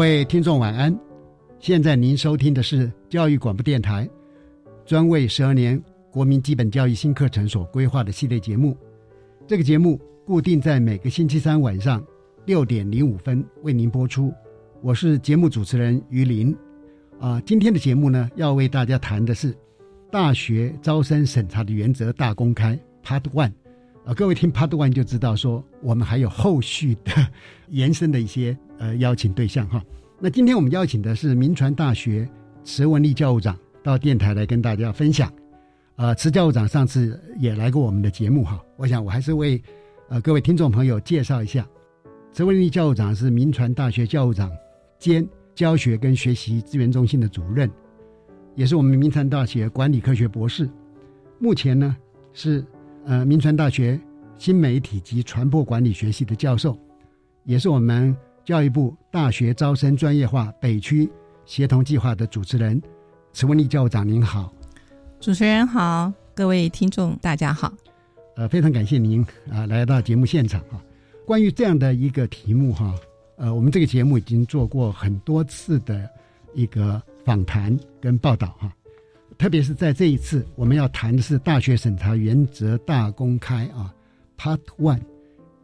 各位听众晚安，现在您收听的是教育广播电台专为十二年国民基本教育新课程所规划的系列节目。这个节目固定在每个星期三晚上六点零五分为您播出。我是节目主持人于林。啊，今天的节目呢，要为大家谈的是大学招生审查的原则大公开 Part One。啊，各位听 Part One 就知道说，我们还有后续的延伸的一些呃邀请对象哈。那今天我们邀请的是民传大学池文丽教务长到电台来跟大家分享。呃，池教务长上次也来过我们的节目哈，我想我还是为呃各位听众朋友介绍一下，池文丽教务长是民传大学教务长兼教学跟学习资源中心的主任，也是我们民传大学管理科学博士，目前呢是。呃，民传大学新媒体及传播管理学系的教授，也是我们教育部大学招生专业化北区协同计划的主持人，池文丽教务长您好，主持人好，各位听众大家好，呃，非常感谢您啊来到节目现场啊。关于这样的一个题目哈，呃，我们这个节目已经做过很多次的一个访谈跟报道哈。特别是在这一次，我们要谈的是大学审查原则大公开啊，Part One。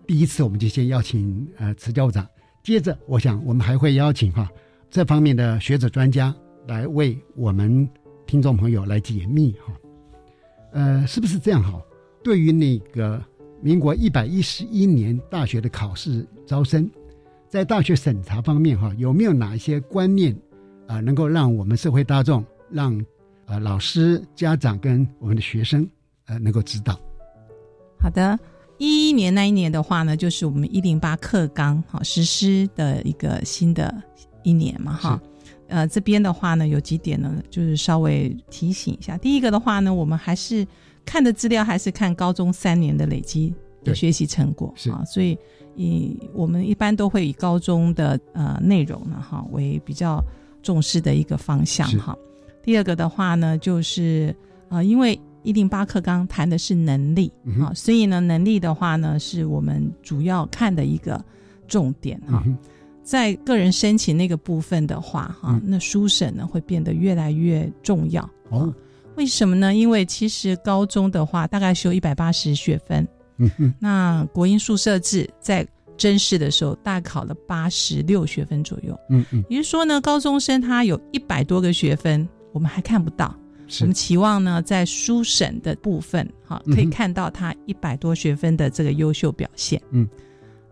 第一次我们就先邀请呃池教长，接着我想我们还会邀请哈这方面的学者专家来为我们听众朋友来解密哈。呃，是不是这样哈？对于那个民国一百一十一年大学的考试招生，在大学审查方面哈，有没有哪一些观念啊，能够让我们社会大众让呃，老师、家长跟我们的学生，呃，能够知道。好的，一一年那一年的话呢，就是我们一零八课纲哈实施的一个新的一年嘛哈。呃，这边的话呢，有几点呢，就是稍微提醒一下。第一个的话呢，我们还是看的资料还是看高中三年的累积的学习成果啊，所以以我们一般都会以高中的呃内容呢哈为比较重视的一个方向哈。第二个的话呢，就是呃，因为一零八课纲谈的是能力啊，所以呢，能力的话呢，是我们主要看的一个重点哈。在个人申请那个部分的话哈，那书审呢会变得越来越重要哦。为什么呢？因为其实高中的话大概修一百八十学分，嗯嗯，那国英数设置在真试的时候大考了八十六学分左右，嗯嗯，也就是说呢，高中生他有一百多个学分。我们还看不到，我们期望呢，在书审的部分，哈，可以看到他一百多学分的这个优秀表现。嗯，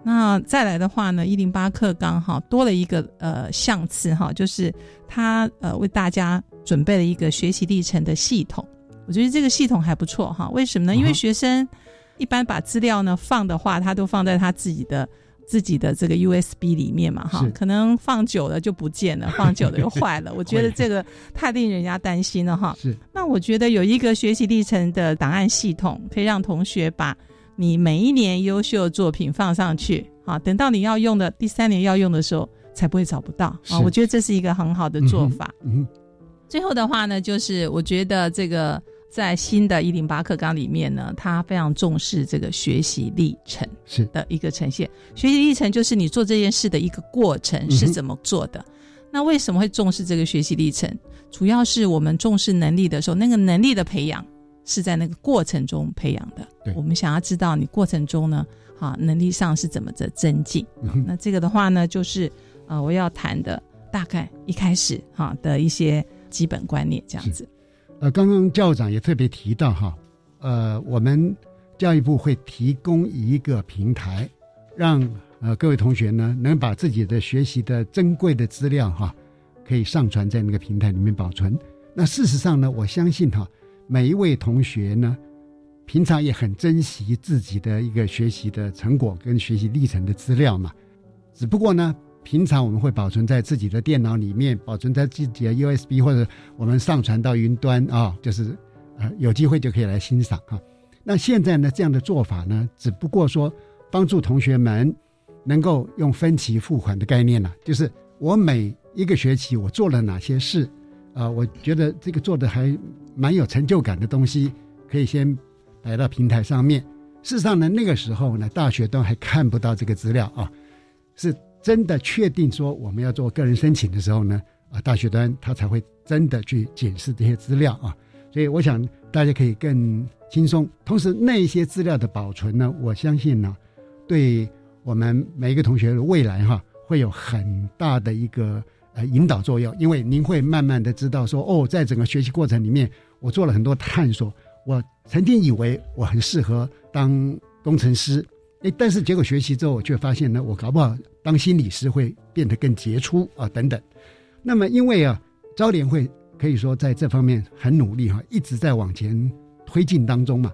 那再来的话呢，一零八课纲哈多了一个呃项次哈，就是他呃为大家准备了一个学习历程的系统。我觉得这个系统还不错哈。为什么呢？因为学生一般把资料呢放的话，他都放在他自己的。自己的这个 USB 里面嘛，哈，可能放久了就不见了，放久了又坏了。我觉得这个太令人家担心了，哈。是。那我觉得有一个学习历程的档案系统，可以让同学把你每一年优秀的作品放上去，啊，等到你要用的第三年要用的时候，才不会找不到啊。我觉得这是一个很好的做法。嗯。最后的话呢，就是我觉得这个在新的一零八课纲里面呢，他非常重视这个学习历程是的一个呈现。学习历程就是你做这件事的一个过程是怎么做的。那为什么会重视这个学习历程？主要是我们重视能力的时候，那个能力的培养是在那个过程中培养的。对我们想要知道你过程中呢，哈，能力上是怎么的增进。那这个的话呢，就是呃，我要谈的大概一开始哈的一些基本观念这样子。呃，刚刚校长也特别提到哈，呃，我们教育部会提供一个平台，让呃各位同学呢能把自己的学习的珍贵的资料哈，可以上传在那个平台里面保存。那事实上呢，我相信哈，每一位同学呢，平常也很珍惜自己的一个学习的成果跟学习历程的资料嘛。只不过呢，平常我们会保存在自己的电脑里面，保存在自己的 USB 或者我们上传到云端啊、就是呃有机会就可以来欣赏哈。那现在呢，这样的做法呢，只不过说帮助同学们能够用分期付款的概念呢、就是我每一个学期我做了哪些事，啊、我觉得这个做的还蛮有成就感的东西，可以先摆到平台上面。事实上呢，那个时候呢，大学都还看不到这个资料啊，是真的确定说我们要做个人申请的时候呢，啊，大学端他才会真的去检视这些资料啊。所以我想大家可以更轻松。同时，那些资料的保存呢，我相信呢，对我们每一个同学的未来哈，会有很大的一个呃引导作用。因为您会慢慢的知道说，哦，在整个学习过程里面，我做了很多探索。我曾经以为我很适合当工程师，哎，但是结果学习之后，我却发现呢，我搞不好当心理师会变得更杰出啊，等等。那么，因为啊，招联会可以说在这方面很努力哈、一直在往前推进当中嘛。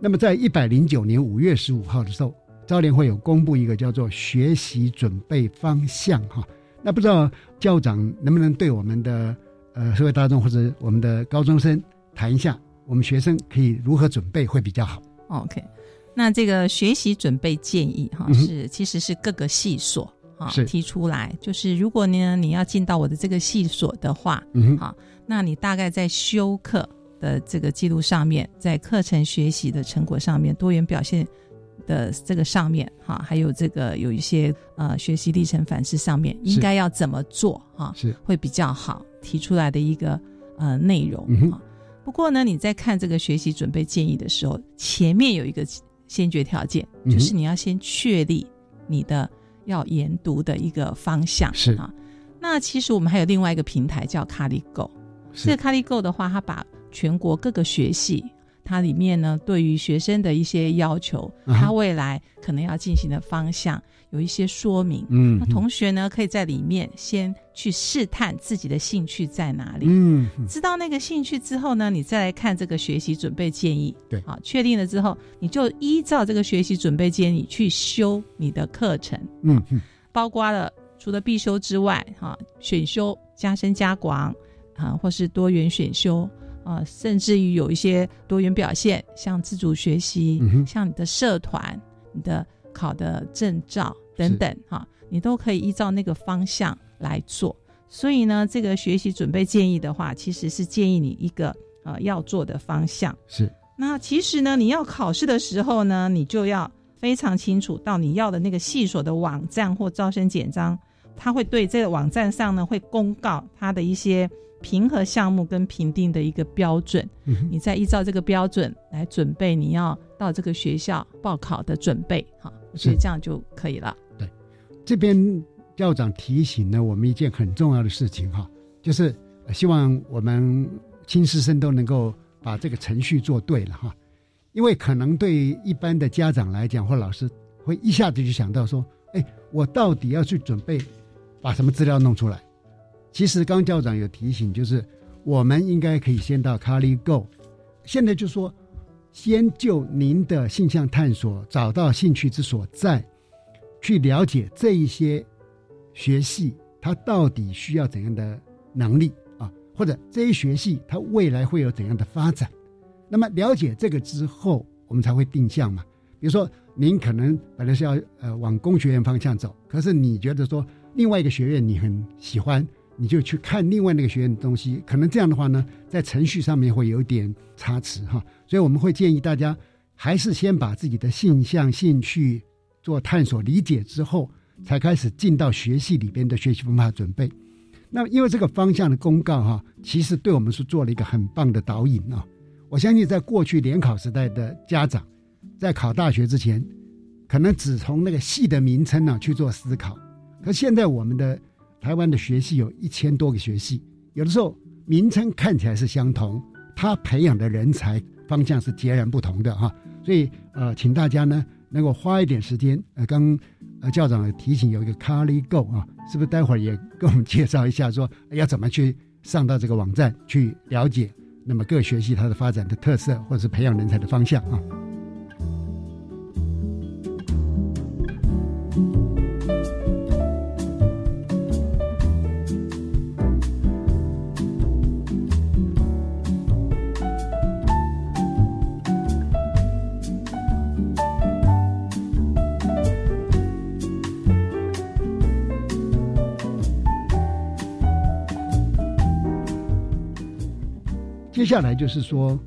那么，在一百零九年五月十五号的时候，招联会有公布一个叫做学习准备方向哈、那不知道校长能不能对我们的呃社会大众或者我们的高中生谈一下，我们学生可以如何准备会比较好？OK，那这个学习准备建议哈、是其实是各个系所啊提出来，就是如果呢你要进到我的这个系所的话，嗯哼，好，那你大概在修课的这个记录上面，在课程学习的成果上面，多元表现的这个上面，哈，还有这个有一些呃学习历程反思上面，应该要怎么做哈，是。会比较好提出来的一个呃内容啊。不过呢，你在看这个学习准备建议的时候，前面有一个先决条件，就是你要先确立你的要研读的一个方向是。啊。那其实我们还有另外一个平台叫 CaliGo，是。这个 CaliGo 的话，它把全国各个学系，它里面呢对于学生的一些要求，它未来可能要进行的方向有一些说明。嗯那同学呢可以在里面先去试探自己的兴趣在哪里。嗯嗯知道那个兴趣之后呢，你再来看这个学习准备建议。对好，确定了之后，你就依照这个学习准备建议去修你的课程。嗯嗯包括了除了必修之外，哈、选修加深加广啊，或是多元选修啊，甚至于有一些多元表现，像自主学习，嗯像你的社团、你的考的证照等等哈、你都可以依照那个方向来做。所以呢，这个学习准备建议的话，其实是建议你一个呃要做的方向。是那其实呢，你要考试的时候呢，你就要非常清楚到你要的那个系所的网站或招生简章，它会对这个网站上呢会公告它的一些评核项目跟评定的一个标准，嗯你再依照这个标准来准备你要到这个学校报考的准备，哈，所以这样就可以了。对。这边校长提醒了我们一件很重要的事情哈，就是呃希望我们亲师生都能够把这个程序做对了哈，因为可能对一般的家长来讲或老师会一下子就想到说，哎，我到底要去准备把什么资料弄出来？其实刚校长有提醒，就是我们应该可以先到 CaliGo，现在就说先就您的性向探索找到兴趣之所在。去了解这一些学系它到底需要怎样的能力啊，或者这一学系它未来会有怎样的发展。那么了解这个之后，我们才会定向嘛。比如说，您可能本来是要呃往工学院方向走，可是你觉得说另外一个学院你很喜欢，你就去看另外那个学院的东西，可能这样的话呢，在程序上面会有点差池哈。所以我们会建议大家，还是先把自己的性向、兴趣做探索、理解之后，才开始进到学系里边的学习方法准备。那因为这个方向的公告哈，其实对我们是做了一个很棒的导引啊。我相信在过去联考时代的家长，在考大学之前，可能只从那个系的名称呢去做思考。可现在我们的台湾的学系有一千多个学系，有的时候名称看起来是相同，他培养的人才方向是截然不同的哈。所以呃，请大家呢能够花一点时间。呃，刚呃校长提醒有一个 Carly Go 啊，是不是待会儿也跟我们介绍一下，说要怎么去上到这个网站去了解？那么各学系它的发展的特色，或者是培养人才的方向啊。下来就是说，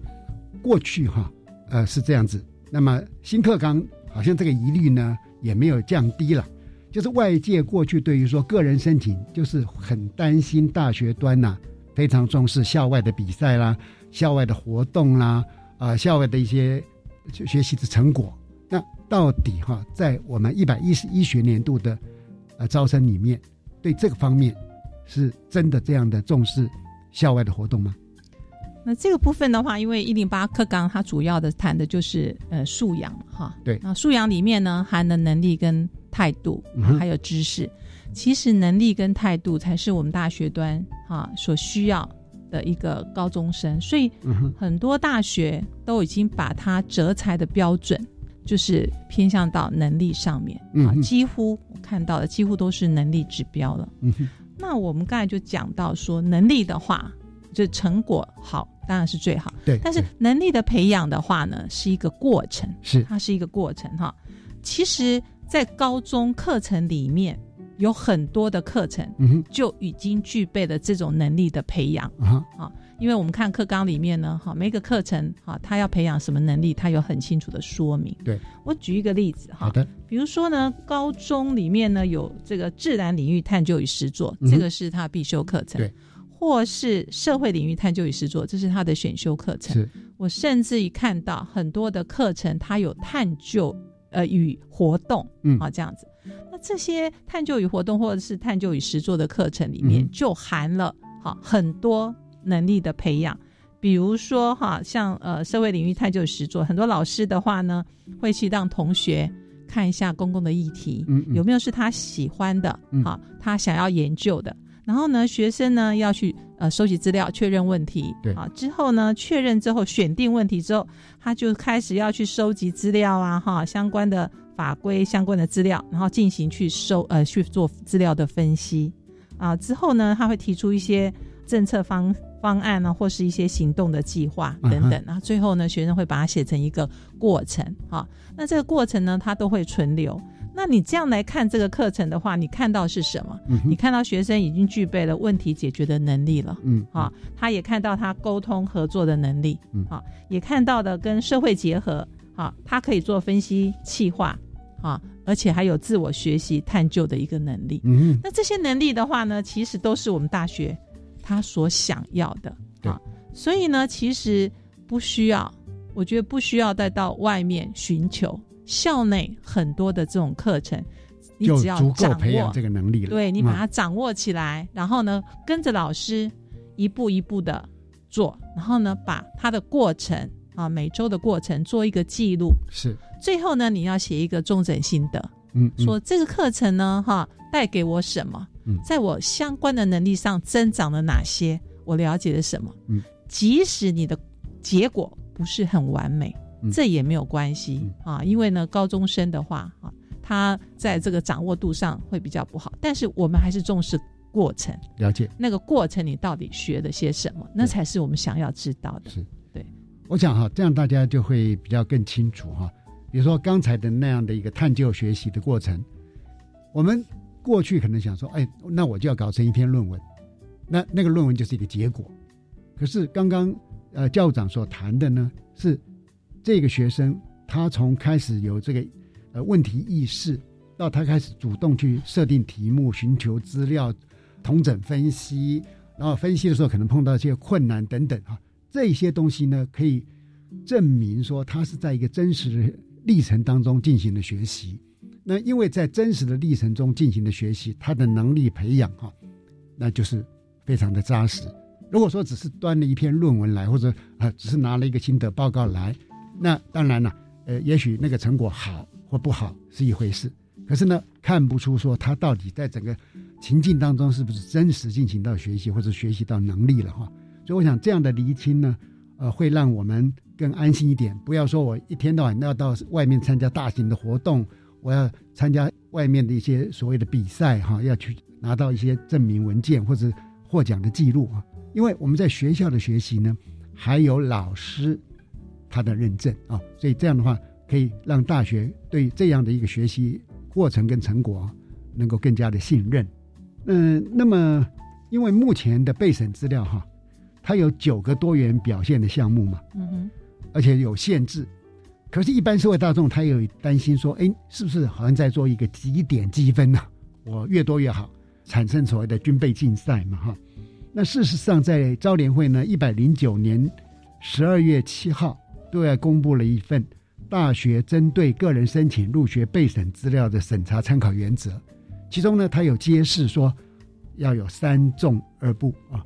过去哈，呃是这样子。那么新课纲好像这个疑虑呢也没有降低了。就是外界过去对于说个人申请，就是很担心大学端呐非常重视校外的比赛啦、校外的活动啦、啊校外的一些学习的成果。那到底哈在我们一百一十一学年度的呃招生里面，对这个方面是真的这样的重视校外的活动吗？那这个部分的话，因为一零八课纲它主要的谈的就是呃素养哈，对，那素养里面呢含的能力跟态度，还有知识，其实能力跟态度才是我们大学端哈所需要的一个高中生，所以很多大学都已经把它择才的标准就是偏向到能力上面，啊，几乎我看到的几乎都是能力指标了。那我们刚才就讲到说能力的话，就成果好。当然是最好，对。但是能力的培养的话呢，是一个过程，是它是一个过程哈。其实，在高中课程里面有很多的课程，嗯就已经具备了这种能力的培养啊。啊，因为我们看课纲里面呢，哈，每个课程哈，它要培养什么能力，它有很清楚的说明。对，我举一个例子哈，好的，比如说呢，高中里面呢有这个自然领域探究与实作，这个是它必修课程。对。或是社会领域探究与实作，这是他的选修课程。我甚至于看到很多的课程，它有探究呃与活动，嗯啊这样子。那这些探究与活动或者是探究与实作的课程里面，就含了哈很多能力的培养。比如说哈，像呃社会领域探究与实作，很多老师的话呢，会去让同学看一下公共的议题，嗯有没有是他喜欢的，好他想要研究的。然后呢，学生呢要去呃收集资料，确认问题。对啊，之后呢确认之后选定问题之后，他就开始要去收集资料啊，哈，相关的法规相关的资料，然后进行去收呃去做资料的分析啊。之后呢，他会提出一些政策方方案呢，或是一些行动的计划等等。然后最后呢，学生会把它写成一个过程啊。那这个过程呢，它都会存留。那你这样来看这个课程的话，你看到是什么？你看到学生已经具备了问题解决的能力了，嗯啊，他也看到他沟通合作的能力，嗯啊，也看到的跟社会结合，啊，他可以做分析、气化，啊，而且还有自我学习、探究的一个能力。嗯，那这些能力的话呢，其实都是我们大学他所想要的，啊，所以呢，其实不需要，我觉得不需要再到外面寻求。校内很多的这种课程，你只要掌握这个能力了，对你把它掌握起来，然后呢，跟着老师一步一步的做，然后呢，把它的过程啊，每周的过程做一个记录，是，最后呢，你要写一个重整心得，嗯，说这个课程呢，哈，带给我什么？嗯，在我相关的能力上增长了哪些？我了解了什么？嗯，即使你的结果不是很完美。这也没有关系啊，因为呢，高中生的话啊，他在这个掌握度上会比较不好。但是我们还是重视过程，了解那个过程，你到底学了些什么，那才是我们想要知道的。是，对。我想哈，这样大家就会比较更清楚哈。比如说刚才的那样的一个探究学习的过程，我们过去可能想说，哎，那我就要搞成一篇论文，那那个论文就是一个结果。可是刚刚呃教务长所谈的呢，是这个学生他从开始有这个呃问题意识，到他开始主动去设定题目、寻求资料、同整分析，然后分析的时候可能碰到一些困难等等哈，这些东西呢可以证明说他是在一个真实的历程当中进行的学习。那因为在真实的历程中进行的学习，他的能力培养哈，那就是非常的扎实。如果说只是端了一篇论文来，或者啊只是拿了一个心得报告来，那当然了，呃，也许那个成果好或不好是一回事。可是呢，看不出说他到底在整个情境当中是不是真实进行到学习或者学习到能力了哈。所以我想这样的厘清呢，呃，会让我们更安心一点。不要说我一天到晚要到外面参加大型的活动。我要参加外面的一些所谓的比赛哈，要去拿到一些证明文件或者获奖的记录啊。因为我们在学校的学习呢，还有老师他的认证啊，所以这样的话可以让大学对这样的一个学习过程跟成果能够更加的信任。嗯，那么因为目前的备审资料哈，它有九个多元表现的项目嘛，嗯哼，而且有限制。可是，一般社会大众他有担心说：“哎，是不是好像在做一个几点积分呢？我越多越好，产生所谓的军备竞赛嘛？”哈，那事实上，在招联会呢，一百零九年十二月七号对外公布了一份大学针对个人申请入学备审资料的审查参考原则，其中呢，它有揭示说要有三重二不啊，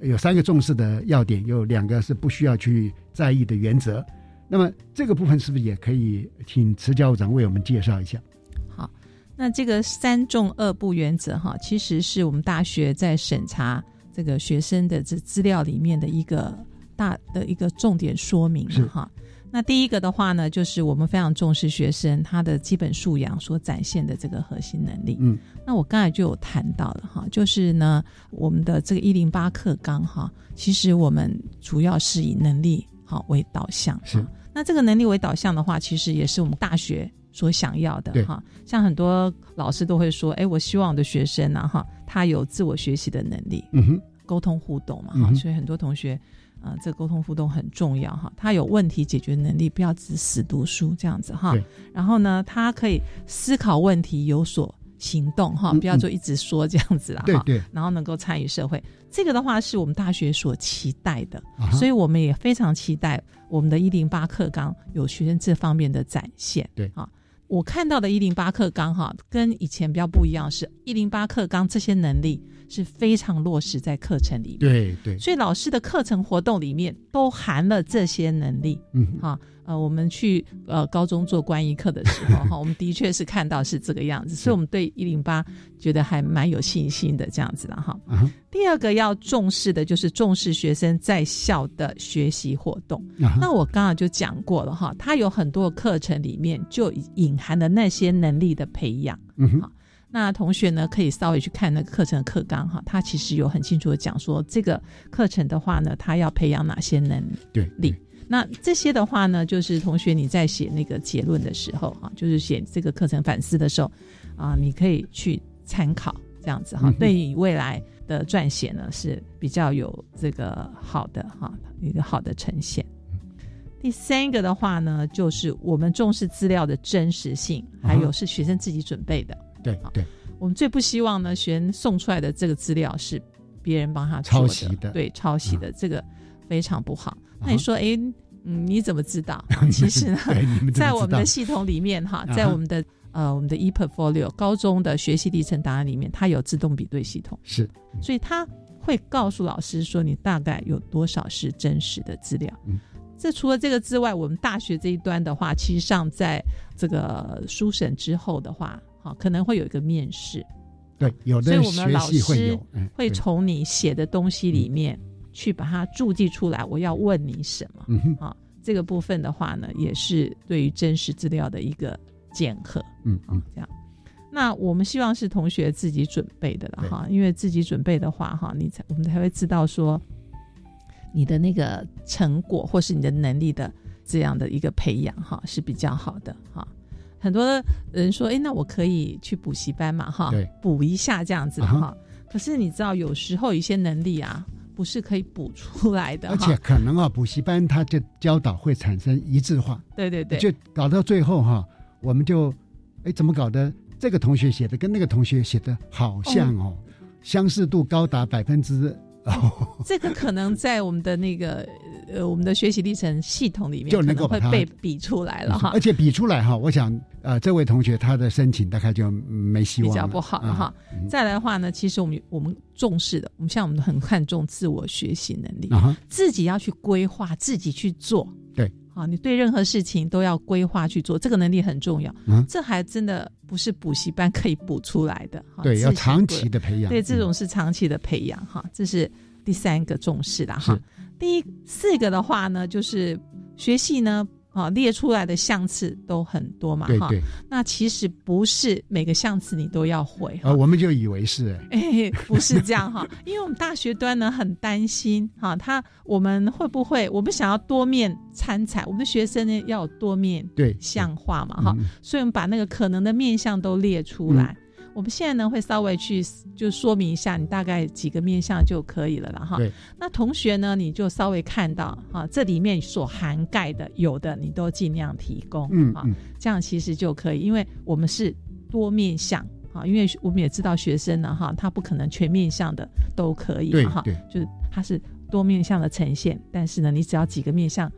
有三个重视的要点，有两个是不需要去在意的原则。那么这个部分是不是也可以请慈教务长为我们介绍一下？好，那这个三重二不原则哈，其实是我们大学在审查这个学生的这资料里面的一个大的一个重点说明哈。那第一个的话呢，就是我们非常重视学生他的基本素养所展现的这个核心能力。嗯，那我刚才就有谈到了哈，就是呢，我们的这个一零八课纲哈，其实我们主要是以能力好为导向是。那这个能力为导向的话，其实也是我们大学所想要的哈。像很多老师都会说：“哎，我希望我的学生呢，哈，他有自我学习的能力，嗯哼，沟通互动嘛，哈。所以很多同学，啊，这沟通互动很重要哈。他有问题解决能力，不要只死读书这样子哈。然后呢，他可以思考问题，有所。行动哈，不要就一直说这样子了哈。对对。然后能够参与社会，这个的话是我们大学所期待的，所以我们也非常期待我们的一零八课纲有学生这方面的展现。对啊，我看到的一零八课纲哈，跟以前比较不一样，是一零八课纲这些能力是非常落实在课程里面。对对。所以老师的课程活动里面都含了这些能力。嗯。哈。呃，我们去呃高中做关医课的时候，哈，我们的确是看到是这个样子，所以我们对一零八觉得还蛮有信心的这样子的哈。第二个要重视的就是重视学生在校的学习活动。那我刚刚就讲过了哈，它有很多课程里面就隐含了那些能力的培养。嗯好，那同学呢可以稍微去看那个课程的课纲哈，他其实有很清楚的讲说这个课程的话呢，他要培养哪些能力。那这些的话呢，就是同学你在写那个结论的时候，哈，就是写这个课程反思的时候，啊，你可以去参考这样子哈，对你未来的撰写呢是比较有这个好的哈一个好的呈现。第三个的话呢，就是我们重视资料的真实性，还有是学生自己准备的。对对，我们最不希望呢，学生送出来的这个资料是别人帮他抄袭的，对，抄袭的这个。非常不好。那你说，哎，嗯，你怎么知道？其实呢，在我们的系统里面，哈，在我们的呃我们的 ePortfolio 高中的学习历程档案里面，它有自动比对系统，是，所以它会告诉老师说，你大概有多少是真实的资料。嗯，这除了这个之外，我们大学这一端的话，其实上在这个书审之后的话，好，可能会有一个面试。对，有的，所以我们老师会从你写的东西里面。去把它注记出来，我要问你什么？嗯啊，这个部分的话呢，也是对于真实资料的一个检核。嗯嗯，这样。那我们希望是同学自己准备的了哈，因为自己准备的话哈，你才我们才会知道说你的那个成果或是你的能力的这样的一个培养哈是比较好的哈。很多人说，哎，那我可以去补习班嘛哈，补一下这样子哈。可是你知道，有时候一些能力啊，不是可以补出来的，而且可能啊，补习班他就教导会产生一致化，对对对，就搞到最后哈，我们就哎怎么搞的？这个同学写的跟那个同学写的好像哦，相似度高达百分之。这个可能在我们的那个呃，我们的学习历程系统里面就能够会被比出来了哈。而且比出来哈，我想呃，这位同学他的申请大概就没希望，比较不好了哈。再来的话呢，其实我们我们重视的，我们像我们很看重自我学习能力，自己要去规划，自己去做。对，啊，你对任何事情都要规划去做，这个能力很重要。嗯，这还真的不是补习班可以补出来的。对，要长期的培养。对，这种是长期的培养哈，这是。第三个重视的哈，第四个的话呢，就是学习呢，啊列出来的项次都很多嘛哈，那其实不是每个项次你都要会啊，我们就以为是 哎，不是这样哈，因为我们大学端呢很担心哈，他我们会不会我们想要多面参采，我们的学生呢要有多面对象化嘛哈，所以我们把那个可能的面相都列出来。我们现在呢会稍微去就说明一下，你大概几个面向就可以了了哈。对。那同学呢，你就稍微看到哈，这里面所涵盖的有的你都尽量提供，嗯啊，这样其实就可以，因为我们是多面向啊，因为我们也知道学生呢哈，他不可能全面向的都可以哈，就是他是多面向的呈现，但是呢，你只要几个面向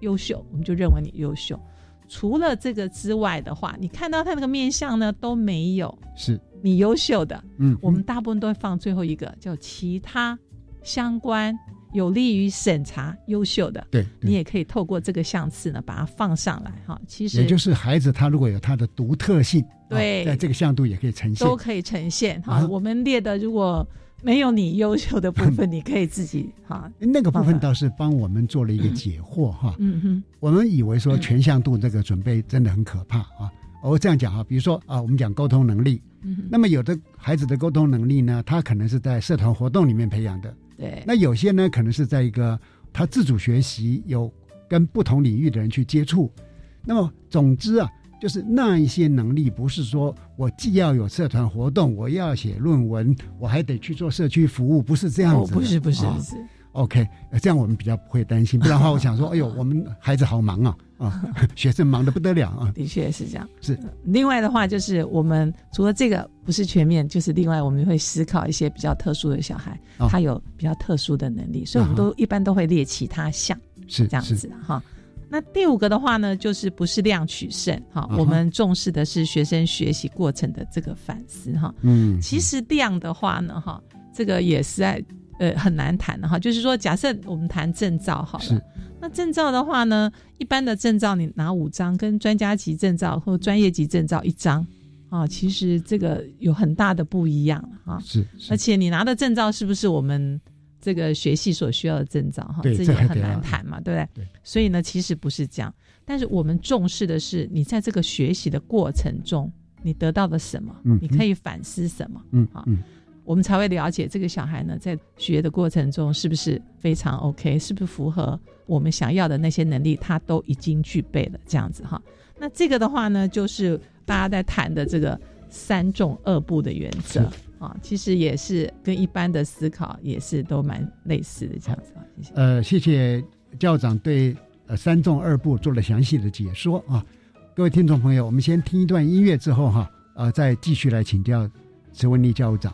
优秀，我们就认为你优秀。除了这个之外的话，你看到他那个面相呢都没有，是你优秀的。嗯，我们大部分都会放最后一个叫其他相关有利于审查优秀的。对，你也可以透过这个相次呢把它放上来哈。其实也就是孩子他如果有他的独特性，对，在这个向度也可以呈现，都可以呈现哈。我们列的如果。没有你优秀的部分，你可以自己哈。那个部分倒是帮我们做了一个解惑哈。嗯哼，我们以为说全向度这个准备真的很可怕啊。我这样讲哈，比如说啊，我们讲沟通能力，那么有的孩子的沟通能力呢，他可能是在社团活动里面培养的。对。那有些呢，可能是在一个他自主学习，有跟不同领域的人去接触。那么总之啊。就是那一些能力，不是说我既要有社团活动，我要写论文，我还得去做社区服务，不是这样子。不是不是不是。OK，这样我们比较不会担心。不然的话，我想说，哎呦，我们孩子好忙啊啊，学生忙得不得了啊。的确是这样。是。另外的话，就是我们除了这个不是全面，就是另外我们会思考一些比较特殊的小孩，他有比较特殊的能力，所以我们都一般都会列其他项，是这样子哈。那第五个的话呢，就是不是量取胜哈，我们重视的是学生学习过程的这个反思哈。嗯，其实量的话呢，哈，这个也是在呃很难谈的哈。就是说，假设我们谈证照好了，那证照的话呢，一般的证照你拿五张，跟专家级证照或专业级证照一张啊，其实这个有很大的不一样哈。是，而且你拿的证照是不是我们？这个学系所需要的增长，哈，这也很难谈嘛，对不对？对。所以呢，其实不是这样，但是我们重视的是你在这个学习的过程中，你得到了什么？嗯。你可以反思什么？嗯。好，我们才会了解这个小孩呢，在学的过程中是不是非常 OK，是不是符合我们想要的那些能力，他都已经具备了，这样子哈。那这个的话呢，就是大家在谈的这个三重二步的原则。啊，其实也是跟一般的思考也是都蛮类似的这样子。谢谢。呃，谢谢教长对呃三纵二部做了详细的解说啊。各位听众朋友，我们先听一段音乐之后哈，呃，再继续来请教池文丽教长。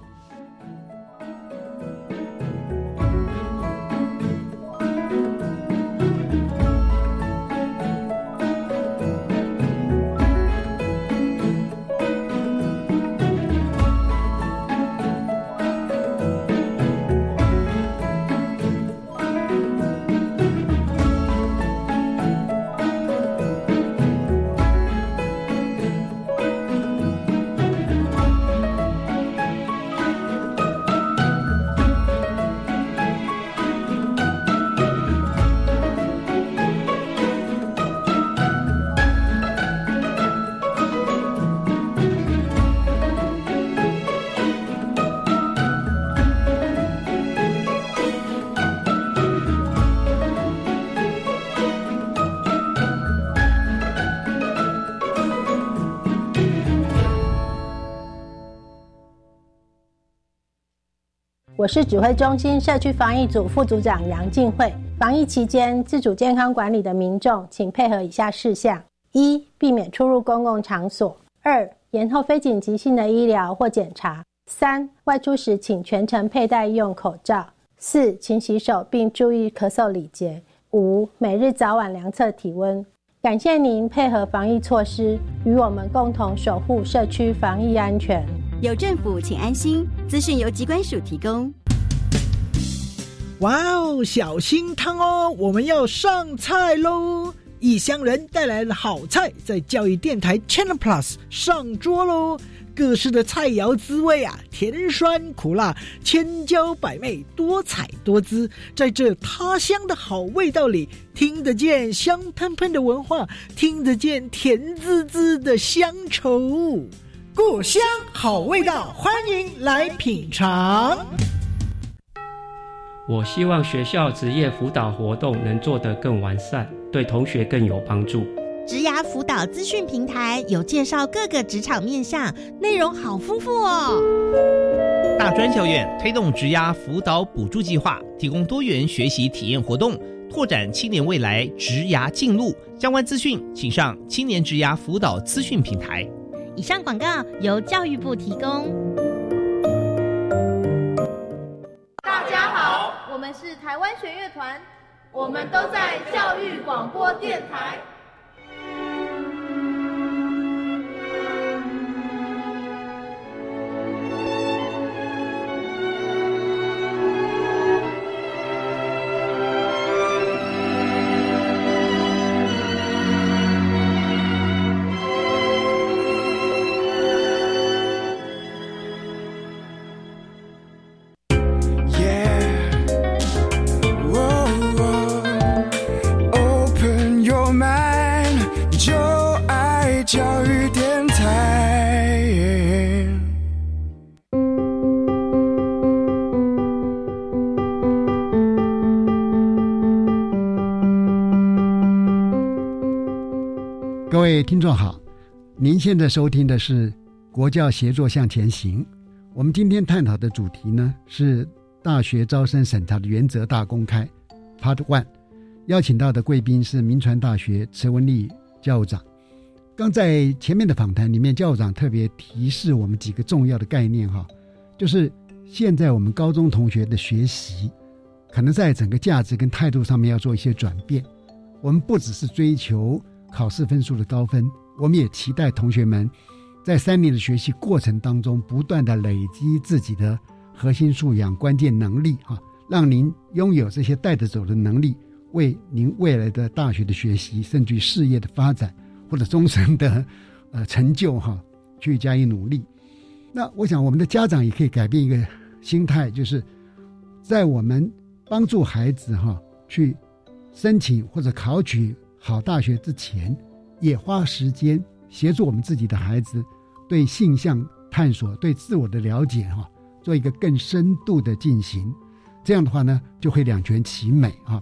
我是指挥中心社区防疫组副组长杨静慧。防疫期间，自主健康管理的民众，请配合以下事项：一、避免出入公共场所；二、延后非紧急性的医疗或检查；三、外出时请全程佩戴医用口罩；四、勤洗手并注意咳嗽礼节；五、每日早晚量测体温。感谢您配合防疫措施，与我们共同守护社区防疫安全。有政府，请安心。资讯由机关署提供。哇哦，小心汤哦！我们要上菜喽！异乡人带来了好菜，在教育电台 Channel Plus 上桌喽！各式的菜肴滋味啊，甜酸苦辣，千娇百媚，多彩多姿。在这他乡的好味道里，听得见香喷喷的文化，听得见甜滋滋的乡愁。故乡好味道，欢迎来品尝。我希望学校职业辅导活动能做得更完善，对同学更有帮助。职涯辅导资讯平台有介绍各个职场面向，内容好丰富哦。大专校院推动职涯辅导补助计划，提供多元学习体验活动，拓展青年未来职涯进路。相关资讯请上青年职涯辅导资讯平台。以上广告由教育部提供。大家好，我们是台湾弦乐团，我们都在教育广播电台。各位听众好，您现在收听的是《国教协作向前行》。我们今天探讨的主题呢是大学招生审查的原则大公开 Part One。邀请到的贵宾是民传大学池文丽教务长。刚在前面的访谈里面，教务长特别提示我们几个重要的概念哈，就是现在我们高中同学的学习，可能在整个价值跟态度上面要做一些转变。我们不只是追求考试分数的高分，我们也期待同学们在三年的学习过程当中，不断的累积自己的核心素养、关键能力哈，让您拥有这些带着走的能力。为您未来的大学的学习，甚至事业的发展，或者终身的呃成就哈，去加以努力。那我想，我们的家长也可以改变一个心态，就是在我们帮助孩子哈去申请或者考取好大学之前，也花时间协助我们自己的孩子对性向探索、对自我的了解哈，做一个更深度的进行。这样的话呢，就会两全其美啊。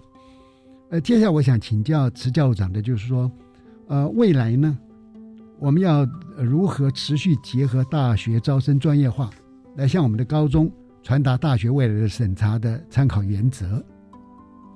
呃，接下来我想请教池教长的，就是说，呃，未来呢，我们要如何持续结合大学招生专业化，来向我们的高中传达大学未来的审查的参考原则？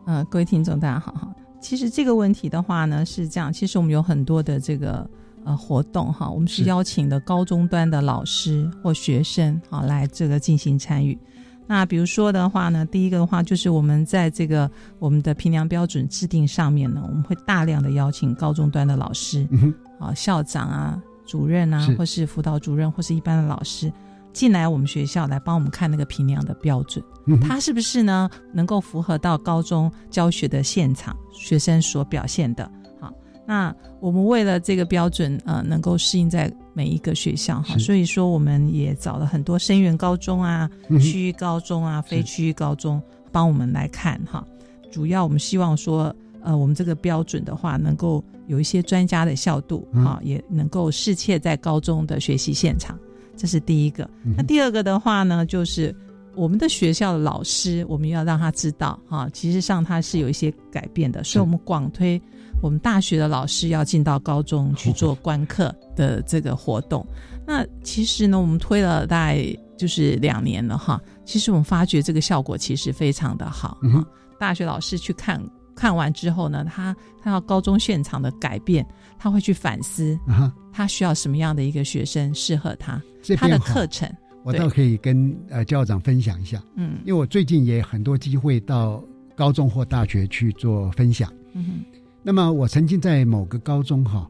呃，各位听众大家好，其实这个问题的话呢是这样，其实我们有很多的这个呃活动哈，我们是邀请的高中端的老师或学生啊来这个进行参与。那比如说的话呢，第一个的话就是我们在这个我们的评量标准制定上面呢，我们会大量的邀请高中端的老师，嗯啊校长啊、主任啊，或是辅导主任或是一般的老师进来我们学校来帮我们看那个评量的标准，他是不是呢能够符合到高中教学的现场学生所表现的。好那我们为了这个标准，呃，能够适应在每一个学校哈，所以说我们也找了很多生源高中啊、区域高中啊、非区域高中帮我们来看哈。主要我们希望说，呃，我们这个标准的话，能够有一些专家的效度哈，也能够适切在高中的学习现场，这是第一个。那第二个的话呢，就是我们的学校的老师，我们要让他知道哈，其实上他是有一些改变的，所以我们广推。我们大学的老师要进到高中去做观课的这个活动，那其实呢，我们推了大概就是两年了哈。其实我们发觉这个效果其实非常的好。嗯大学老师去看看完之后呢，他看到高中现场的改变，他会去反思，啊他需要什么样的一个学生适合他这，他的课程。我倒可以跟呃校长分享一下，嗯。因为我最近也很多机会到高中或大学去做分享。嗯哼。那么我曾经在某个高中哈、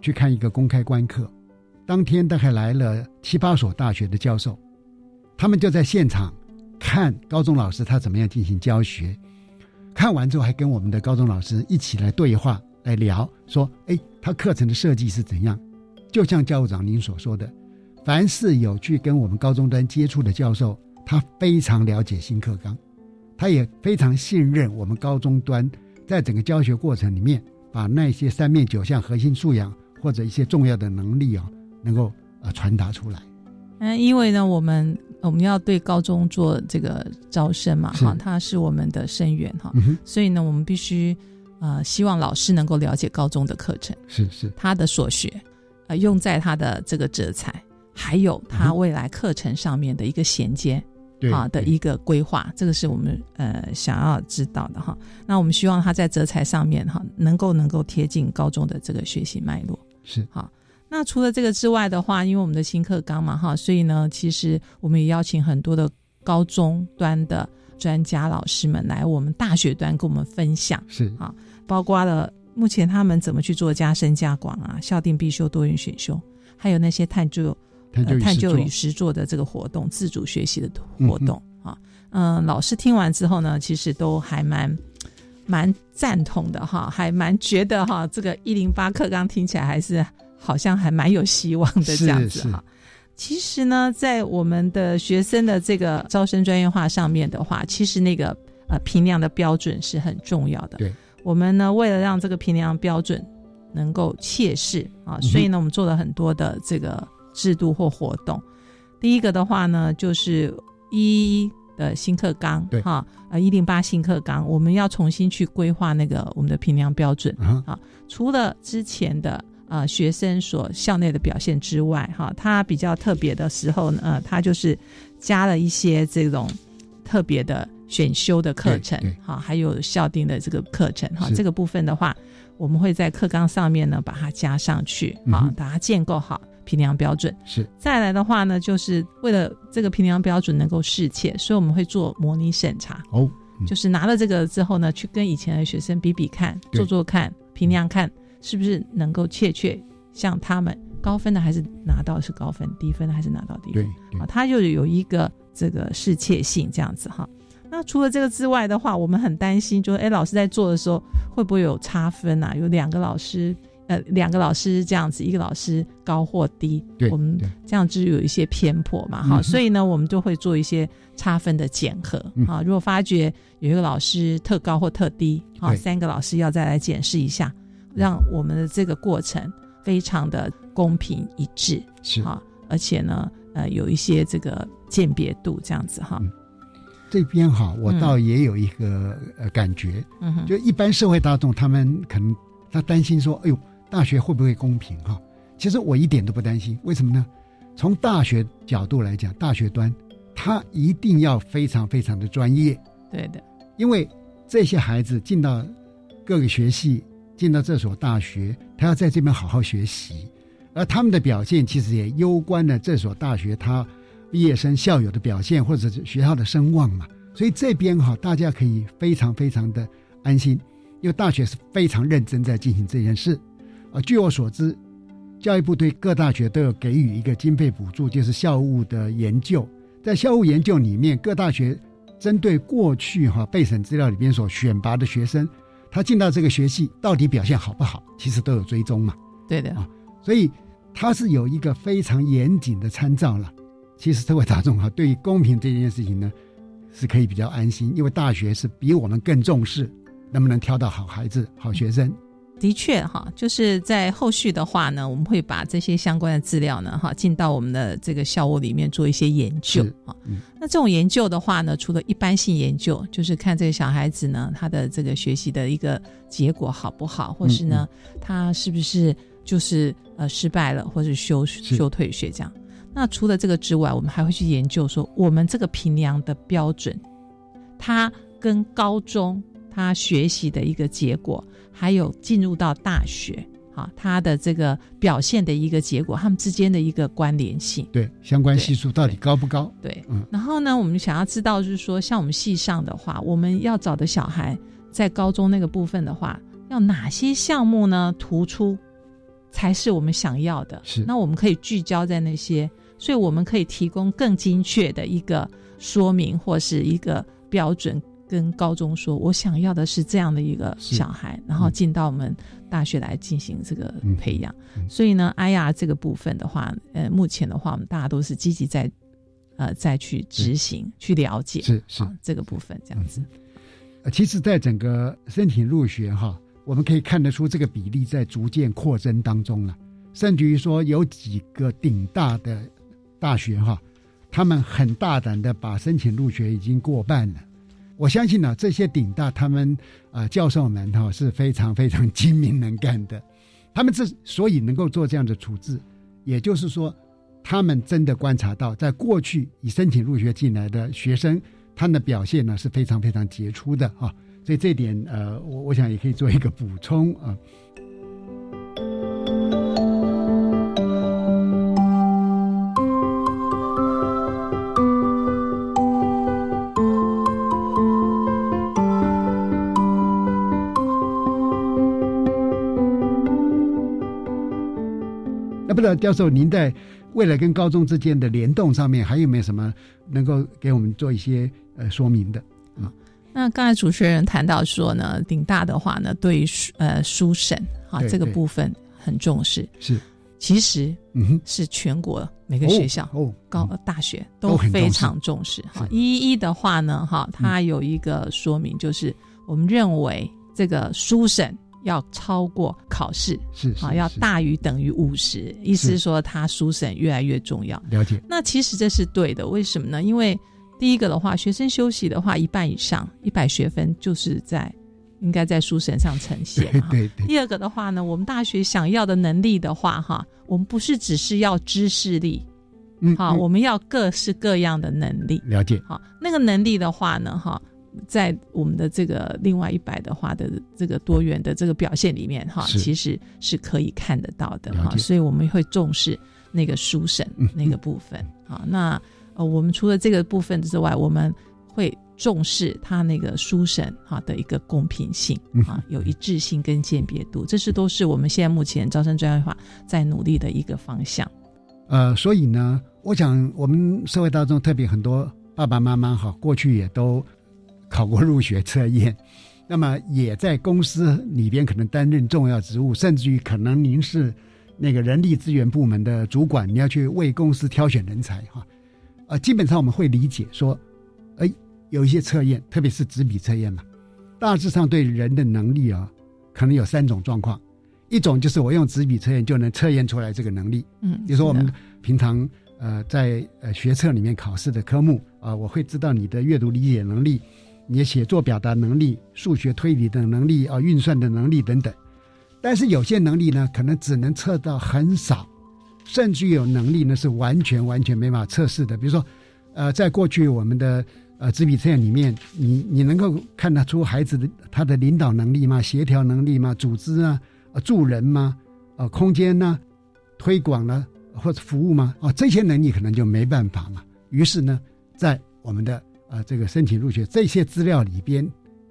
去看一个公开观课，当天大概来了七八所大学的教授，他们就在现场看高中老师他怎么样进行教学，看完之后还跟我们的高中老师一起来对话来聊，说，哎，他课程的设计是怎样？就像教务长您所说的，凡是有去跟我们高中端接触的教授，他非常了解新课纲，他也非常信任我们高中端在整个教学过程里面，把那些三面九项核心素养或者一些重要的能力啊，能够呃传达出来。嗯，因为呢，我们我们要对高中做这个招生嘛，哈，它是我们的生源哈，嗯所以呢，我们必须呃，希望老师能够了解高中的课程，是是，他的所学，呃，用在他的这个哲才，还有他未来课程上面的一个衔接。对啊的一个规划，这个是我们呃想要知道的哈。那我们希望他在哲才上面哈，能够能够贴近高中的这个学习脉络。是好。那除了这个之外的话，因为我们的新课纲嘛哈，所以呢，其实我们也邀请很多的高中端的专家老师们来我们大学端跟我们分享。是啊，包括了目前他们怎么去做加深加广啊，校定必修、多元选修，还有那些探究。探究与呃、探实作究与实作的这个活动，自主学习的活动、啊，嗯、老师听完之后呢，其实都还蛮蛮赞同的哈，还蛮觉得哈，这个一零八课纲听起来还是好像还蛮有希望的这样子是哈。其实呢，在我们的学生的这个招生专业化上面的话，其实那个呃评量的标准是很重要的。对，我们呢为了让这个评量标准能够切实啊，所以呢我们做了很多的这个制度或活动。第一个的话呢，就是一的新课纲，对哈，呃一零八新课纲，我们要重新去规划那个我们的评量标准啊啊。除了之前的呃学生所校内的表现之外，哈，它比较特别的时候呢，呃，它就是加了一些这种特别的选修的课程哈，还有校定的这个课程，哈，是。这个部分的话，我们会在课纲上面呢把它加上去，啊把它建构好评量标准。是。再来的话呢，就是为了这个评量标准能够适切，所以我们会做模拟审查。哦，就是拿了这个之后呢，去跟以前的学生比比看，做做看，评量看是不是能够切确像他们高分的还是拿到是高分，低分的还是拿到低分啊，它就有一个这个适切性这样子哈。那除了这个之外的话，我们很担心，就是哎，老师在做的时候会不会有差分啊？有两个老师，呃，两个老师这样子，一个老师高或低，对我们这样就有一些偏颇嘛，哈、嗯所以呢，我们就会做一些差分的检核嗯啊。如果发觉有一个老师特高或特低，啊，三个老师要再来检视一下，让我们的这个过程非常的公平一致，是。哈，而且呢，呃，有一些这个鉴别度这样子哈，这边哈，我嗯倒也有一个呃感觉，嗯哼，就一般社会大众他们可能他担心说，哎呦，大学会不会公平哈？其实我一点都不担心，为什么呢？从大学角度来讲，大学端他一定要非常非常的专业，对的，因为这些孩子进到各个学系，进到这所大学，他要在这边好好学习，而他们的表现其实也攸关了这所大学他毕业生校友的表现，或者是学校的声望嘛。所以这边哈，大家可以非常非常的安心，因为大学是非常认真在进行这件事。啊，据我所知，教育部对各大学都有给予一个经费补助，就是校务的研究。在校务研究里面，各大学针对过去哈备审资料里边所选拔的学生，他进到这个学系到底表现好不好，其实都有追踪嘛。对的啊，所以他是有一个非常严谨的参照了。其实社会大众哈对于公平这件事情呢，是可以比较安心，因为大学是比我们更重视能不能挑到好孩子、好学生。的确哈，就是在后续的话呢，我们会把这些相关的资料呢，哈，进到我们的这个校务里面做一些研究是啊。嗯那这种研究的话呢，除了一般性研究，就是看这个小孩子呢，他的这个学习的一个结果好不好，或是呢，他是不是就是呃失败了，或是休休退学这样。那除了这个之外，我们还会去研究说，我们这个评量的标准，它跟高中他学习的一个结果，还有进入到大学，啊，他的这个表现的一个结果，他们之间的一个关联性，对相关系数到底高不高？对，嗯，然后呢，我们想要知道，就是说，像我们系上的话，我们要找的小孩在高中那个部分的话，要哪些项目呢突出，才是我们想要的？是，那我们可以聚焦在那些，所以我们可以提供更精确的一个说明或是一个标准，跟高中说，我想要的是这样的一个小孩，然后进到我们大学来进行这个培养。所以呢哎呀这个部分的话，呃，目前的话，我们大家都是积极在呃再去执行、去了解，是是、啊、这个部分这样子。呃，其实，在整个申请入学哈，我们可以看得出这个比例在逐渐扩增当中了，甚至于说有几个顶大的大学哈，他们很大胆的把申请入学已经过半了。我相信呢、这些顶大他们啊、教授们哈是非常非常精明能干的，他们之所以能够做这样的处置，也就是说，他们真的观察到，在过去已申请入学进来的学生，他们的表现呢是非常非常杰出的啊，所以这点呃，我我想也可以做一个补充啊。道教授您在未来跟高中之间的联动上面，还有没有什么能够给我们做一些呃说明的？啊，那刚才主持人谈到说呢，顶大的话呢，对于呃书审啊这个部分很重视，是。其实嗯哼。是全国每个学校哦哦。高大学都非常重视哈。一一的话呢，哈，它有一个说明，就是我们认为这个书审要超过考试，是啊，要大于等于五十，意思是说他书审越来越重要。了解。那其实这是对的，为什么呢？因为第一个的话，学生休息的话，一半以上一百学分就是在应该在书审上呈现哈。对对第二个的话呢，我们大学想要的能力的话，哈，我们不是只是要知识力，嗯好，嗯我们要各式各样的能力。了解。好，那个能力的话呢，哈，在我们的这个另外一百的话的这个多元的这个表现里面，哈，其实是可以看得到的哈，所以我们会重视那个书审嗯那个部分。好，那呃，我们除了这个部分之外，我们会重视它那个书审哈的一个公平性嗯啊，有一致性跟鉴别度，这是都是我们现在目前招生专业化在努力的一个方向。呃，所以呢，我想我们社会当中特别很多爸爸妈妈哈，过去也都考过入学测验，那么也在公司里边可能担任重要职务，甚至于可能您是那个人力资源部门的主管，你要去为公司挑选人才哈。呃，基本上我们会理解说，哎，有一些测验，特别是纸笔测验嘛，大致上对人的能力啊，可能有三种状况。一种就是我用纸笔测验就能测验出来这个能力，嗯比如说我们平常呃在呃学测里面考试的科目啊、我会知道你的阅读理解能力、你的写作表达能力、数学推理的能力啊、运算的能力等等。但是有些能力呢，可能只能测到很少，甚至有能力呢是完全完全没法测试的。比如说，呃，在过去我们的呃纸笔测验里面，你你能够看得出孩子的他的领导能力吗？协调能力吗？组织啊，助人吗？呃，空间呢？推广呢？或者服务吗？哦，这些能力可能就没办法嘛。于是呢，在我们的呃这个申请入学这些资料里边，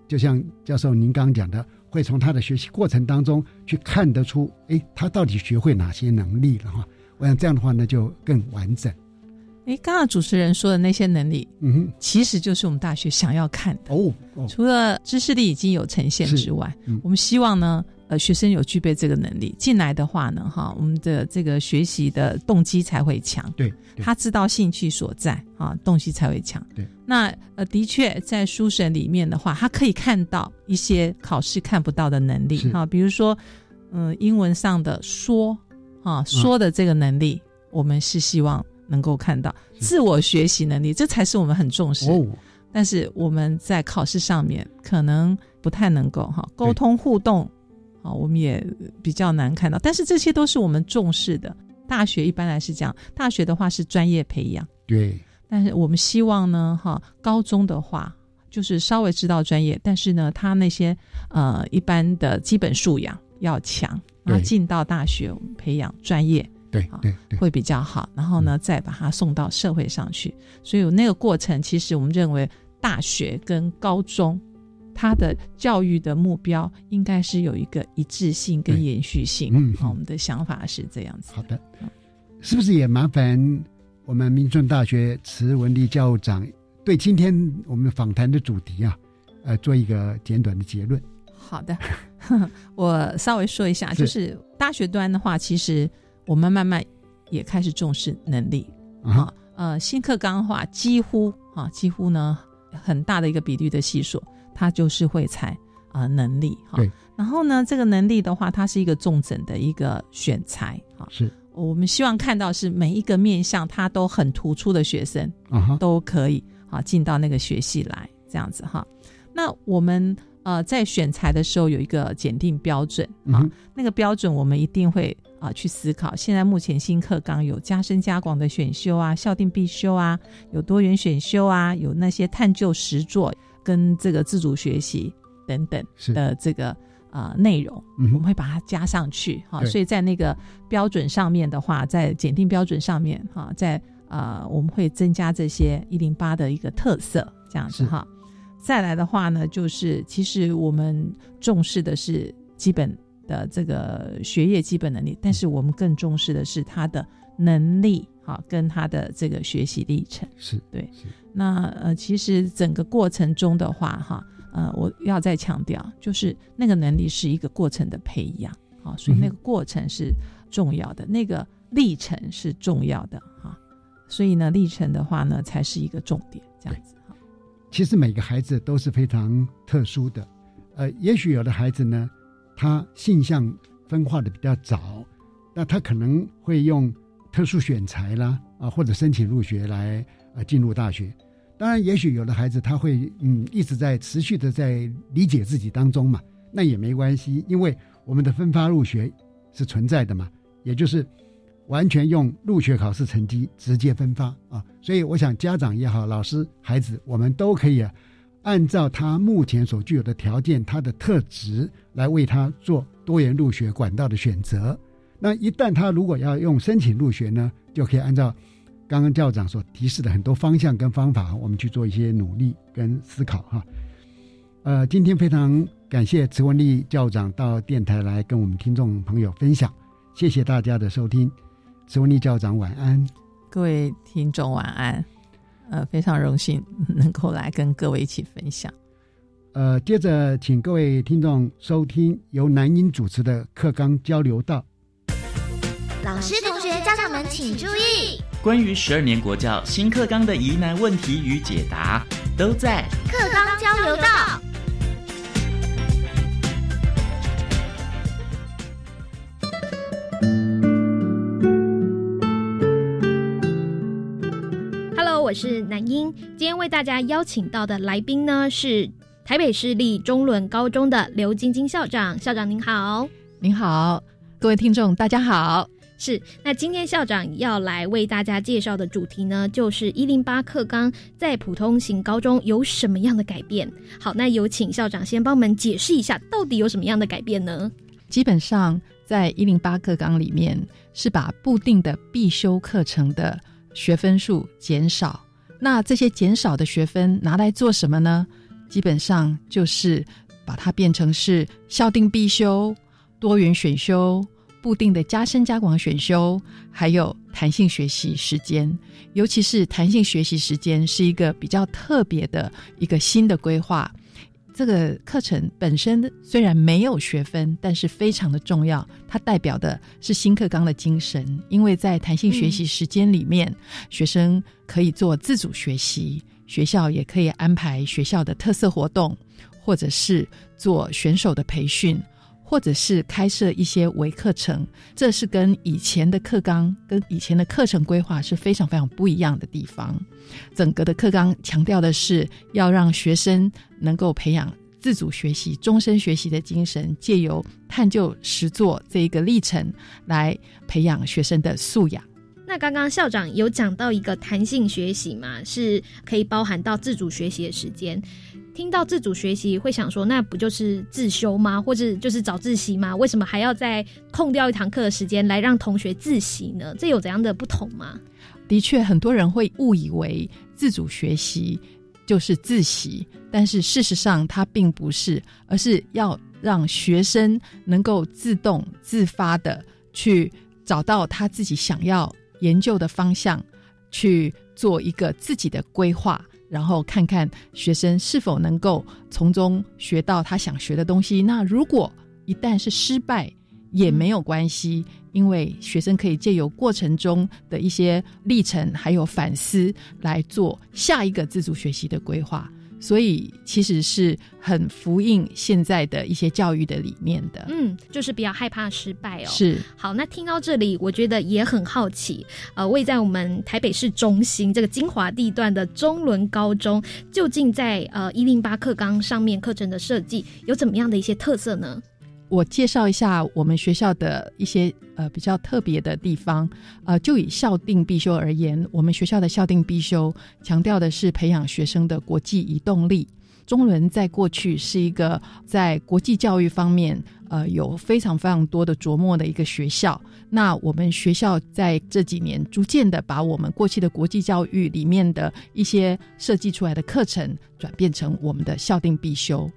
就像教授您刚讲的，会从他的学习过程当中去看得出，哎，他到底学会哪些能力了哈。我想这样的话呢，就更完整。哎，刚刚主持人说的那些能力，嗯哼，其实就是我们大学想要看的。哦哦，除了知识力已经有呈现之外，嗯我们希望呢，呃，学生有具备这个能力。进来的话呢，哈，我们的这个学习的动机才会强。对，对。他知道兴趣所在啊，动机才会强。对，那呃，的确在书审里面的话，他可以看到一些考试看不到的能力是。哈，比如说，嗯、英文上的说啊说的这个能力，我们是希望能够看到。自我学习能力，这才是我们很重视。哦，但是我们在考试上面可能不太能够哈沟通互动，啊，我们也比较难看到。但是这些都是我们重视的。大学一般来是这样，大学的话是专业培养，对。但是我们希望呢，哈，高中的话就是稍微知道专业，但是呢，他那些呃一般的基本素养要强，然后进到大学培养专业，对对对，会比较好。然后呢，再把他送到社会上去。所以那个过程，其实我们认为大学跟高中。他的教育的目标应该是有一个一致性跟延续性。嗯，好我们的想法是这样子。好的，是不是也麻烦我们民顺大学慈文丽教务长对今天我们访谈的主题啊，呃，做一个简短的结论？好的，我稍微说一下，就是大学端的话，其实我们慢慢也开始重视能力啊。呃，新课纲的话，几乎啊，几乎呢，很大的一个比率的系数。他就是会采啊能力哈，然后呢，这个能力的话，它是一个重整的一个选材哈。是，我们希望看到是每一个面向他都很突出的学生啊，都可以啊进到那个学系来这样子哈。那我们呃在选材的时候有一个检定标准啊，那个标准我们一定会啊去思考。现在目前新课纲有加深加广的选修啊，校定必修啊，有多元选修啊，有那些探究实作。跟这个自主学习等等的这个啊内容，我们会把它加上去哈。所以在那个标准上面的话，在检定标准上面哈，在啊我们会增加这些一零八的一个特色这样子哈。再来的话呢，就是其实我们重视的是基本的这个学业基本能力，但是我们更重视的是他的能力哈，跟他的这个学习历程是对。那呃，其实整个过程中的话，哈，呃，我要再强调，就是那个能力是一个过程的培养，啊，所以那个过程是重要的，那个历程是重要的，哈，所以呢，历程的话呢，才是一个重点，这样子哈。其实每个孩子都是非常特殊的，呃，也许有的孩子呢，他性向分化的比较早，那他可能会用特殊选材啦，啊，或者申请入学来呃进入大学。当然，也许有的孩子他会嗯一直在持续的在理解自己当中嘛，那也没关系，因为我们的分发入学是存在的嘛，也就是完全用入学考试成绩直接分发啊，所以我想家长也好，老师、孩子，我们都可以啊，按照他目前所具有的条件、他的特质来为他做多元入学管道的选择。那一旦他如果要用申请入学呢，就可以按照。刚刚校长所提示的很多方向跟方法，我们去做一些努力跟思考哈。呃，今天非常感谢慈文丽校长到电台来跟我们听众朋友分享，谢谢大家的收听。慈文丽校长晚安，各位听众晚安。呃，非常荣幸能够来跟各位一起分享。呃，接着请各位听众收听由南音主持的课纲交流道。老师、同学、家长们请注意。关于十二年国教新课纲的疑难问题与解答，都在课纲交流道。Hello，我是南英，今天为大家邀请到的来宾呢是台北市立中仑高中的刘晶晶校长。校长您好，您好，各位听众大家好。是，那今天校长要来为大家介绍的主题呢，就是一零八课纲在普通型高中有什么样的改变？好，那有请校长先帮我们解释一下，到底有什么样的改变呢？基本上，在一零八课纲里面，是把固定的必修课程的学分数减少。那这些减少的学分拿来做什么呢？基本上就是把它变成是校定必修、多元选修。固定的加深加广选修，还有弹性学习时间，尤其是弹性学习时间是一个比较特别的一个新的规划。这个课程本身虽然没有学分，但是非常的重要，它代表的是新课纲的精神。因为在弹性学习时间里面，学生可以做自主学习，学校也可以安排学校的特色活动，或者是做选手的培训。或者是开设一些微课程，这是跟以前的课纲、跟以前的课程规划是非常非常不一样的地方。整个的课纲强调的是要让学生能够培养自主学习、终身学习的精神，借由探究实作这一个历程来培养学生的素养。那刚刚校长有讲到一个弹性学习嘛，是可以包含到自主学习的时间。听到自主学习，会想说，那不就是自修吗？或者就是早自习吗？为什么还要再空掉一堂课的时间来让同学自习呢？这有怎样的不同吗？的确，很多人会误以为自主学习就是自习，但是事实上它并不是，而是要让学生能够自动自发的去找到他自己想要研究的方向，去做一个自己的规划。然后看看学生是否能够从中学到他想学的东西。那如果一旦是失败，也没有关系，因为学生可以借由过程中的一些历程，还有反思，来做下一个自主学习的规划。所以其实是很呼应现在的一些教育的理念的，嗯，就是比较害怕失败哦。是，好，那听到这里，我觉得也很好奇，呃，位在我们台北市中心这个精华地段的中伦高中，究竟在呃一零八课纲上面课程的设计有怎么样的一些特色呢？我介绍一下我们学校的一些呃比较特别的地方，呃，就以校定必修而言，我们学校的校定必修强调的是培养学生的国际移动力。中伦在过去是一个在国际教育方面呃有非常非常多的琢磨的一个学校。那我们学校在这几年逐渐的把我们过去的国际教育里面的一些设计出来的课程转变成我们的校定必修。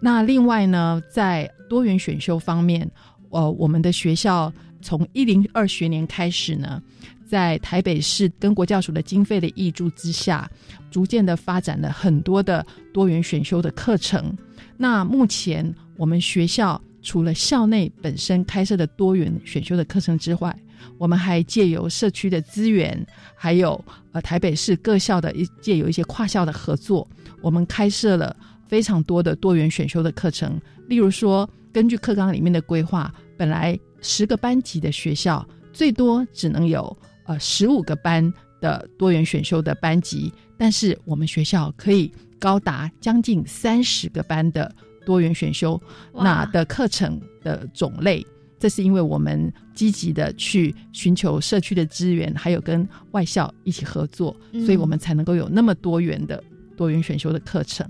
那另外呢，在多元选修方面，呃，我们的学校从一零二学年开始呢，在台北市跟国教署的经费的挹注之下，逐渐的发展了很多的多元选修的课程。那目前我们学校除了校内本身开设的多元选修的课程之外，我们还借由社区的资源，还有呃台北市各校的一借由一些跨校的合作，我们开设了。非常多的多元选修的课程，例如说，根据课纲里面的规划，本来十个班级的学校最多只能有呃十五个班的多元选修的班级，但是我们学校可以高达将近三十个班的多元选修那的课程的种类，这是因为我们积极的去寻求社区的资源，还有跟外校一起合作，所以我们才能够有那么多元的多元选修的课程。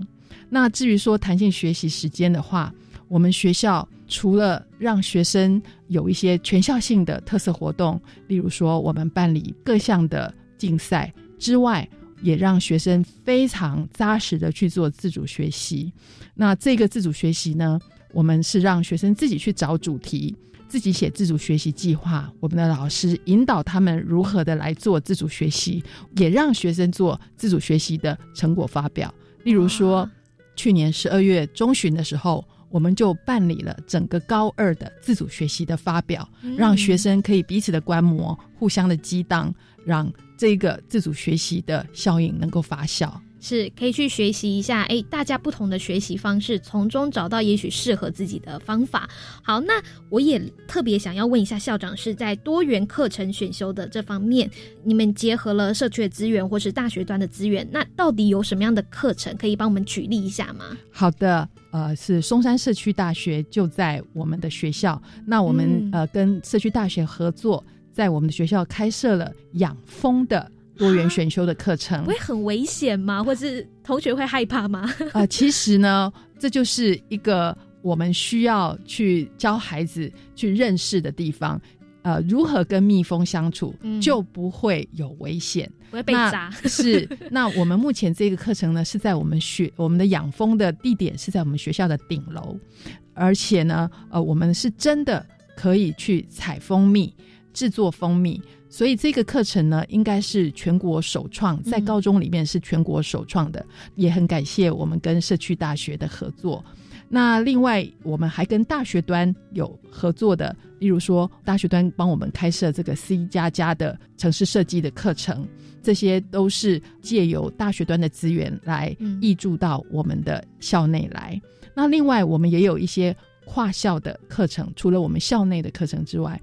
那至于说弹性学习时间的话，我们学校除了让学生有一些全校性的特色活动，例如说我们办理各项的竞赛之外，也让学生非常扎实的去做自主学习。那这个自主学习呢，我们是让学生自己去找主题，自己写自主学习计划。我们的老师引导他们如何的来做自主学习，也让学生做自主学习的成果发表。例如说。去年十二月中旬的时候，我们就办理了整个高二的自主学习的发表，让学生可以彼此的观摩、互相的激荡，让这个自主学习的效应能够发酵。是可以去学习一下，哎，大家不同的学习方式，从中找到也许适合自己的方法。好，那我也特别想要问一下校长，是在多元课程选修的这方面，你们结合了社区的资源或是大学端的资源，那到底有什么样的课程可以帮我们举例一下吗？好的，呃，是松山社区大学就在我们的学校，那我们呃跟社区大学合作，在我们的学校开设了养蜂的。多元选修的课程会很危险吗？或是同学会害怕吗？啊，其实呢，这就是一个我们需要去教孩子去认识的地方。呃，如何跟蜜蜂相处，就不会有危险，不会被扎。是。那我们目前这个课程呢，是在我们学我们的养蜂的地点是在我们学校的顶楼，而且呢，呃，我们是真的可以去采蜂蜜，制作蜂蜜。所以这个课程呢，应该是全国首创，在高中里面是全国首创的，也很感谢我们跟社区大学的合作。那另外，我们还跟大学端有合作的，例如说大学端帮我们开设这个 C 加加的城市设计的课程，这些都是借由大学端的资源来挹注到我们的校内来。那另外，我们也有一些跨校的课程，除了我们校内的课程之外。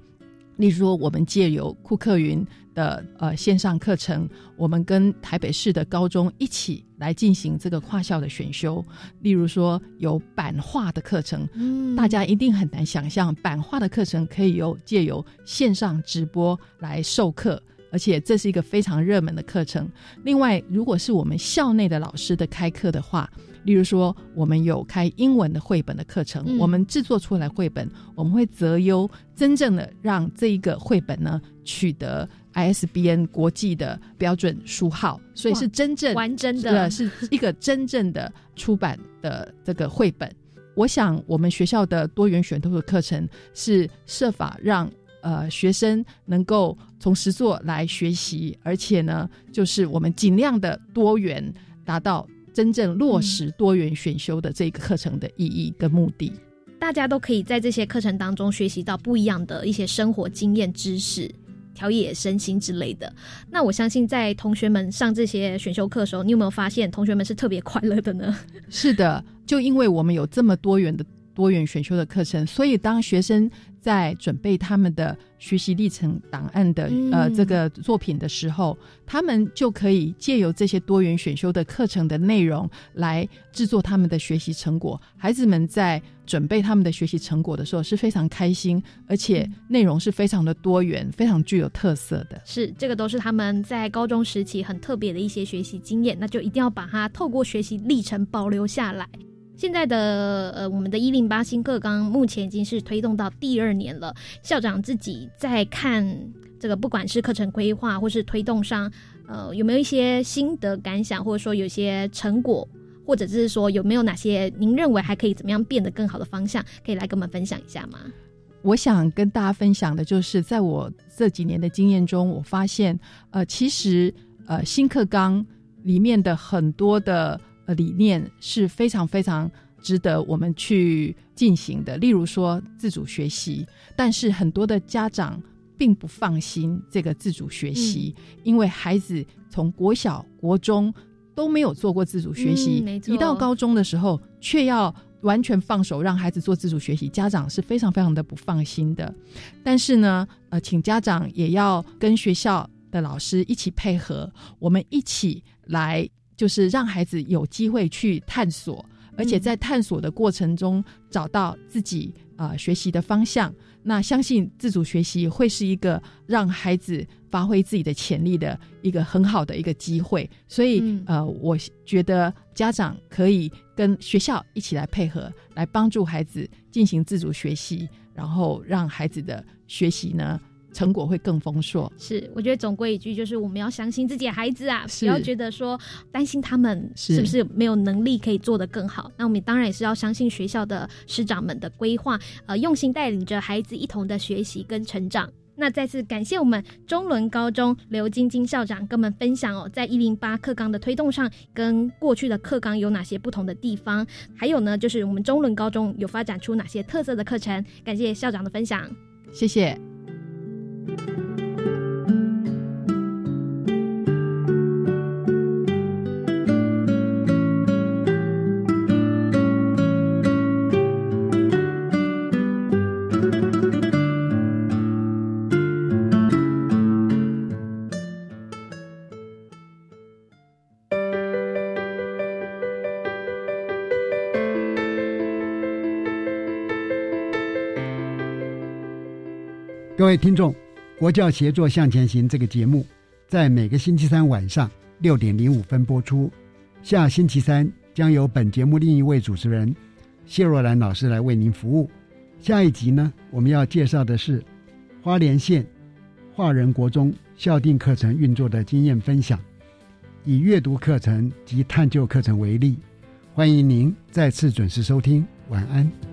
例如说，我们借由库克云的呃线上课程，我们跟台北市的高中一起来进行这个跨校的选修。例如说，有版画的课程，嗯大家一定很难想象，版画的课程可以由借由线上直播来授课。而且这是一个非常热门的课程。另外，如果是我们校内的老师的开课的话，例如说，我们有开英文的绘本的课程，嗯我们制作出来绘本，我们会择优，真正的让这一个绘本呢取得 ISBN 国际的标准书号，所以是真正完整的呃是一个真正的出版的这个绘本。我想，我们学校的多元选读的课程是设法让呃学生能够从实作来学习，而且呢，就是我们尽量的多元，达到真正落实多元选修的这个课程的意义跟目的。大家都可以在这些课程当中学习到不一样的一些生活经验知识。调野身心之类的，那我相信在同学们上这些选修课的时候，你有没有发现同学们是特别快乐的呢？是的，就因为我们有这么多元的多元选修的课程，所以当学生在准备他们的学习历程档案的、嗯呃这个作品的时候，他们就可以借由这些多元选修的课程的内容来制作他们的学习成果。孩子们在准备他们的学习成果的时候是非常开心，而且内容是非常的多元，非常具有特色的。是，这个都是他们在高中时期很特别的一些学习经验，那就一定要把它透过学习历程保留下来。现在的呃，我们的一零八新课纲目前已经是推动到第二年了。校长自己在看这个，不管是课程规划或是推动上，呃，有没有一些心得感想，或者说有些成果，或者是说有没有哪些您认为还可以怎么样变得更好的方向，可以来跟我们分享一下吗？我想跟大家分享的就是，在我这几年的经验中，我发现，呃，其实呃新课纲里面的很多的呃理念是非常非常值得我们去进行的。例如说自主学习，但是很多的家长并不放心这个自主学习，因为孩子从国小、国中都没有做过自主学习，嗯一到高中的时候却要。完全放手让孩子做自主学习，家长是非常非常的不放心的。但是呢，呃，请家长也要跟学校的老师一起配合，我们一起来，就是让孩子有机会去探索，而且在探索的过程中找到自己啊、呃学习的方向。那相信自主学习会是一个让孩子发挥自己的潜力的一个很好的一个机会，所以、嗯呃，我觉得家长可以跟学校一起来配合，来帮助孩子进行自主学习，然后让孩子的学习呢成果会更丰硕。是，我觉得总归一句就是我们要相信自己的孩子啊，不要觉得说担心他们是是不是没有能力可以做得更好。那我们当然也是要相信学校的师长们的规划，呃，用心带领着孩子一同的学习跟成长。那再次感谢我们中伦高中刘晶晶校长跟我们分享哦，在一零八课纲的推动上，跟过去的课纲有哪些不同的地方？还有呢，就是我们中伦高中有发展出哪些特色的课程？感谢校长的分享。谢谢。各位听众，《国教协作向前行》这个节目在每个星期三晚上六点零五分播出。下星期三将由本节目另一位主持人谢若兰老师来为您服务。下一集呢，我们要介绍的是花莲县华人国中校定课程运作的经验分享，以阅读课程及探究课程为例。欢迎您再次准时收听，晚安。